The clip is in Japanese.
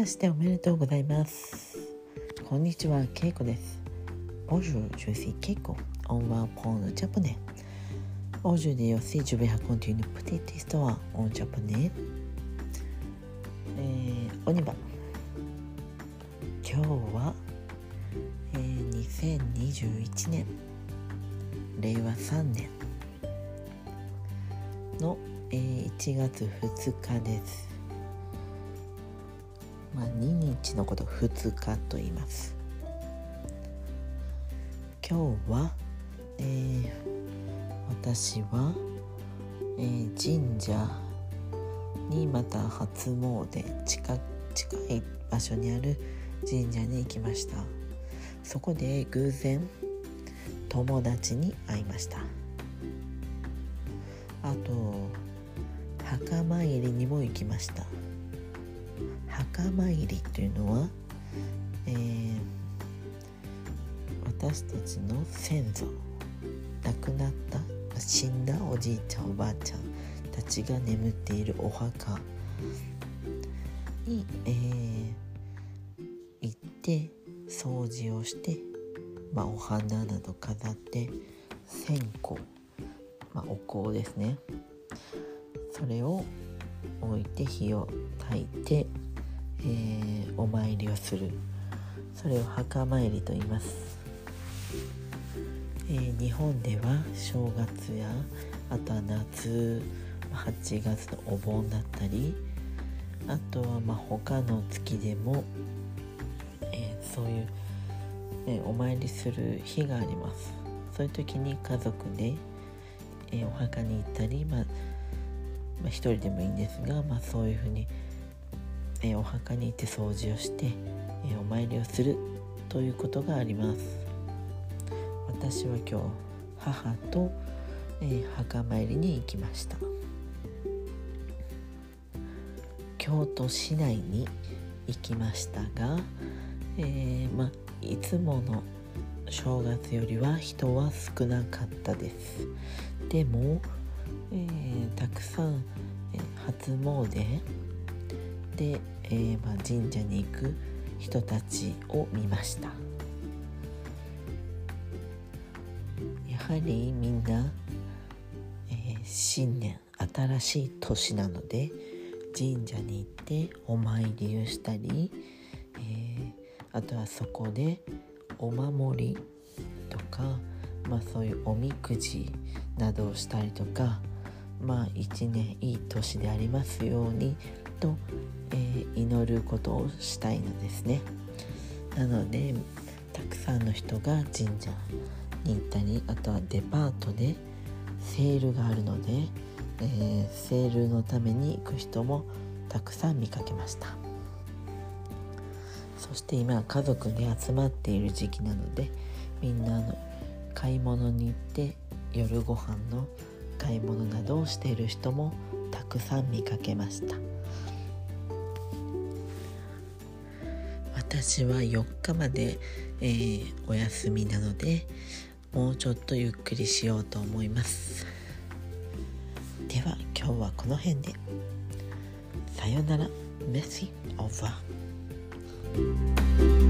ましておめでとうございますこんにちは、ケイコです Bonjour, je suis Keiko On va apprendre le japonais Aujourd'hui aussi, je vais raconter une petite histoire en japonais えー、おにば今日は、えー、2021年令和3年の、えー、1月2日ですまあ、2日のこと2日と言います。今日は、えー、私は、えー、神社にまた初詣近近い場所にある神社に行きました。そこで偶然友達に会いました。あと墓参りにも行きました。墓参りというのは、えー、私たちの先祖亡くなった死んだおじいちゃんおばあちゃんたちが眠っているお墓に、えー、行って掃除をして、まあ、お花など飾って線香、まあ、お香ですね。それを置いて火を焚いてえー、お参りをする。それを墓参りと言います、えー、日本では正月やあとは夏8月のお盆だったりあとはまあ他の月でも、えー、そういう、えお参りする日があります。そういう時に家族で、えお墓に行ったり、まあ、まあ、一人でもいいんですが、まあ、そういうふうにえお墓に行って掃除をして、えお参りをするということがあります。私は今日母と、え墓参りに行きました。京都市内に行きましたが、えー、まいつもの正月よりは人は少なかったです。でも、えー、たくさん、え初詣で、えー、まあ、神社に行く人たちを見ました。やはりみんな、えー、新年新しい年なので神社に行ってお参りをしたり、えー、あとはそこでお守りとか、まあ、そういうおみくじなどをしたりとかまあ一年いい年でありますようにと、えー、祈ることをしたいのですね。なのでたくさんの人が神社に行ったりあとはデパートでセールがあるので、えー、セールのために行く人もたくさん見かけました。そして今家族で集まっている時期なのでみんなの買い物に行って夜ご飯の買い物などをしている人もたくさん見かけました。私は4日まで、えー、お休みなのでもうちょっとゆっくりしようと思います。では今日はこの辺で。さよなら。メッシオーバー